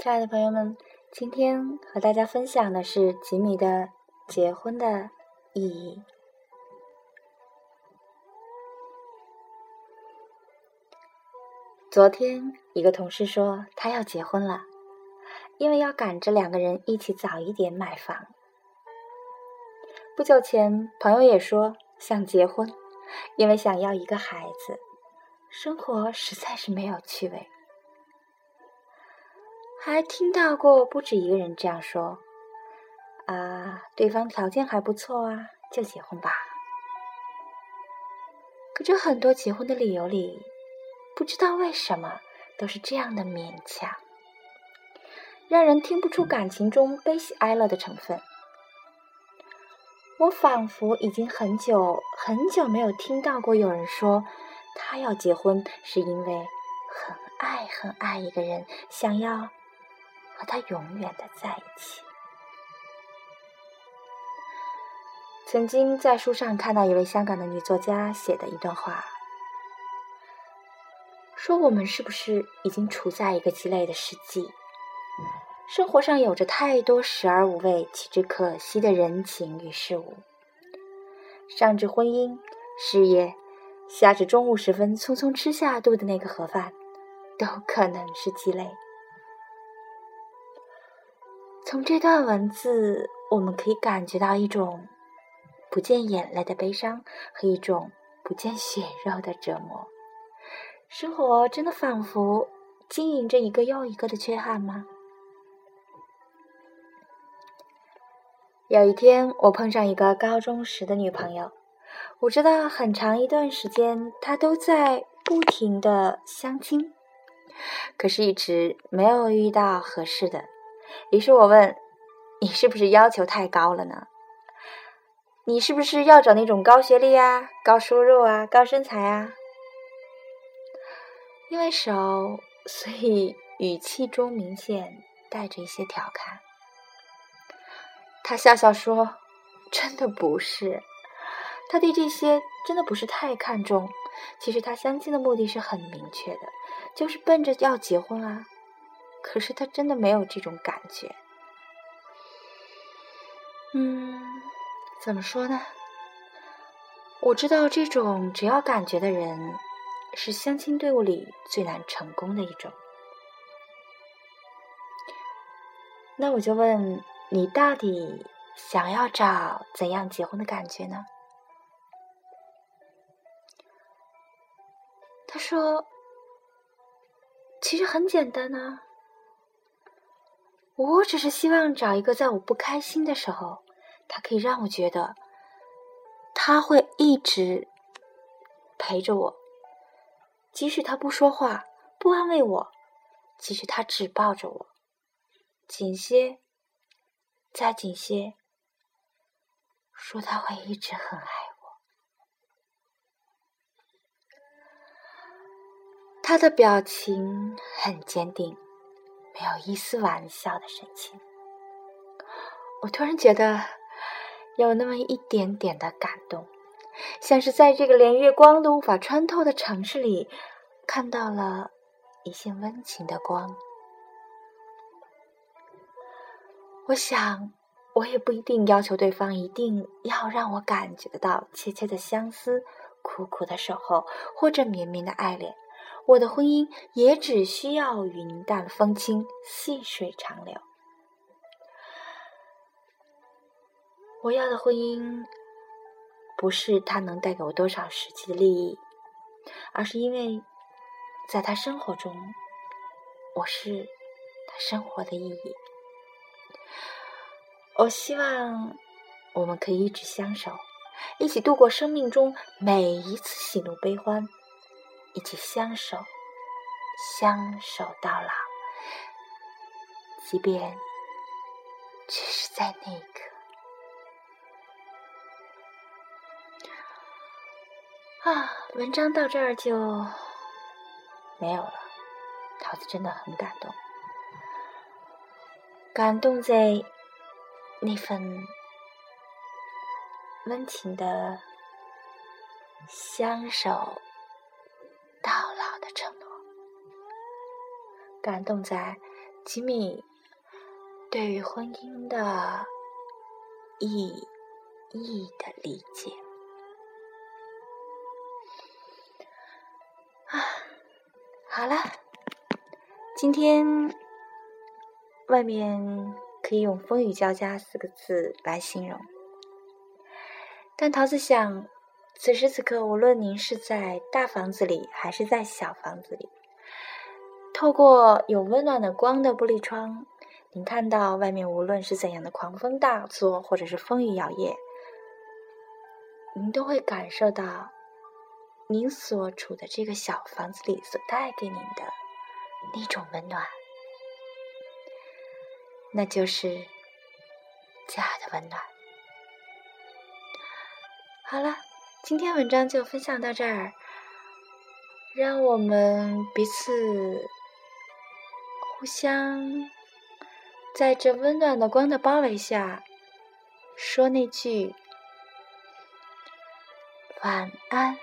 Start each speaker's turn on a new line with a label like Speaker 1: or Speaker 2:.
Speaker 1: 亲爱的朋友们，今天和大家分享的是吉米的结婚的意义。昨天，一个同事说他要结婚了，因为要赶着两个人一起早一点买房。不久前，朋友也说想结婚，因为想要一个孩子，生活实在是没有趣味。还听到过不止一个人这样说：“啊，对方条件还不错啊，就结婚吧。”可这很多结婚的理由里。不知道为什么都是这样的勉强，让人听不出感情中悲喜哀乐的成分。我仿佛已经很久很久没有听到过有人说，他要结婚是因为很爱很爱一个人，想要和他永远的在一起。曾经在书上看到一位香港的女作家写的一段话。说我们是不是已经处在一个鸡肋的世纪？生活上有着太多食而无味、弃之可惜的人情与事物，上至婚姻、事业，下至中午时分匆匆吃下肚的那个盒饭，都可能是鸡肋。从这段文字，我们可以感觉到一种不见眼泪的悲伤和一种不见血肉的折磨。生活真的仿佛经营着一个又一个的缺憾吗？有一天，我碰上一个高中时的女朋友，我知道很长一段时间她都在不停的相亲，可是一直没有遇到合适的。于是我问：“你是不是要求太高了呢？你是不是要找那种高学历啊、高收入啊、高身材啊？”因为熟，所以语气中明显带着一些调侃。他笑笑说：“真的不是，他对这些真的不是太看重。其实他相亲的目的是很明确的，就是奔着要结婚啊。可是他真的没有这种感觉。嗯，怎么说呢？我知道这种只要感觉的人。”是相亲队伍里最难成功的一种。那我就问你，到底想要找怎样结婚的感觉呢？他说：“其实很简单啊，我只是希望找一个在我不开心的时候，他可以让我觉得他会一直陪着我。”即使他不说话，不安慰我；即使他只抱着我，紧些，再紧些，说他会一直很爱我。他的表情很坚定，没有一丝玩笑的神情。我突然觉得有那么一点点的感动。像是在这个连月光都无法穿透的城市里，看到了一线温情的光。我想，我也不一定要求对方一定要让我感觉得到切切的相思、苦苦的守候或者绵绵的爱恋。我的婚姻也只需要云淡风轻、细水长流。我要的婚姻。不是他能带给我多少实际的利益，而是因为在他生活中，我是他生活的意义。我希望我们可以一直相守，一起度过生命中每一次喜怒悲欢，一起相守，相守到老，即便只是在那一刻。啊，文章到这儿就没有了。桃子真的很感动，感动在那份温情的相守感动在吉米对于婚姻的意义的理解。啊，好了，今天外面可以用“风雨交加”四个字来形容。但桃子想，此时此刻，无论您是在大房子里，还是在小房子里。透过有温暖的光的玻璃窗，您看到外面无论是怎样的狂风大作，或者是风雨摇曳，您都会感受到您所处的这个小房子里所带给您的那种温暖，那就是家的温暖。好了，今天文章就分享到这儿，让我们彼此。互相在这温暖的光的包围下，说那句晚安。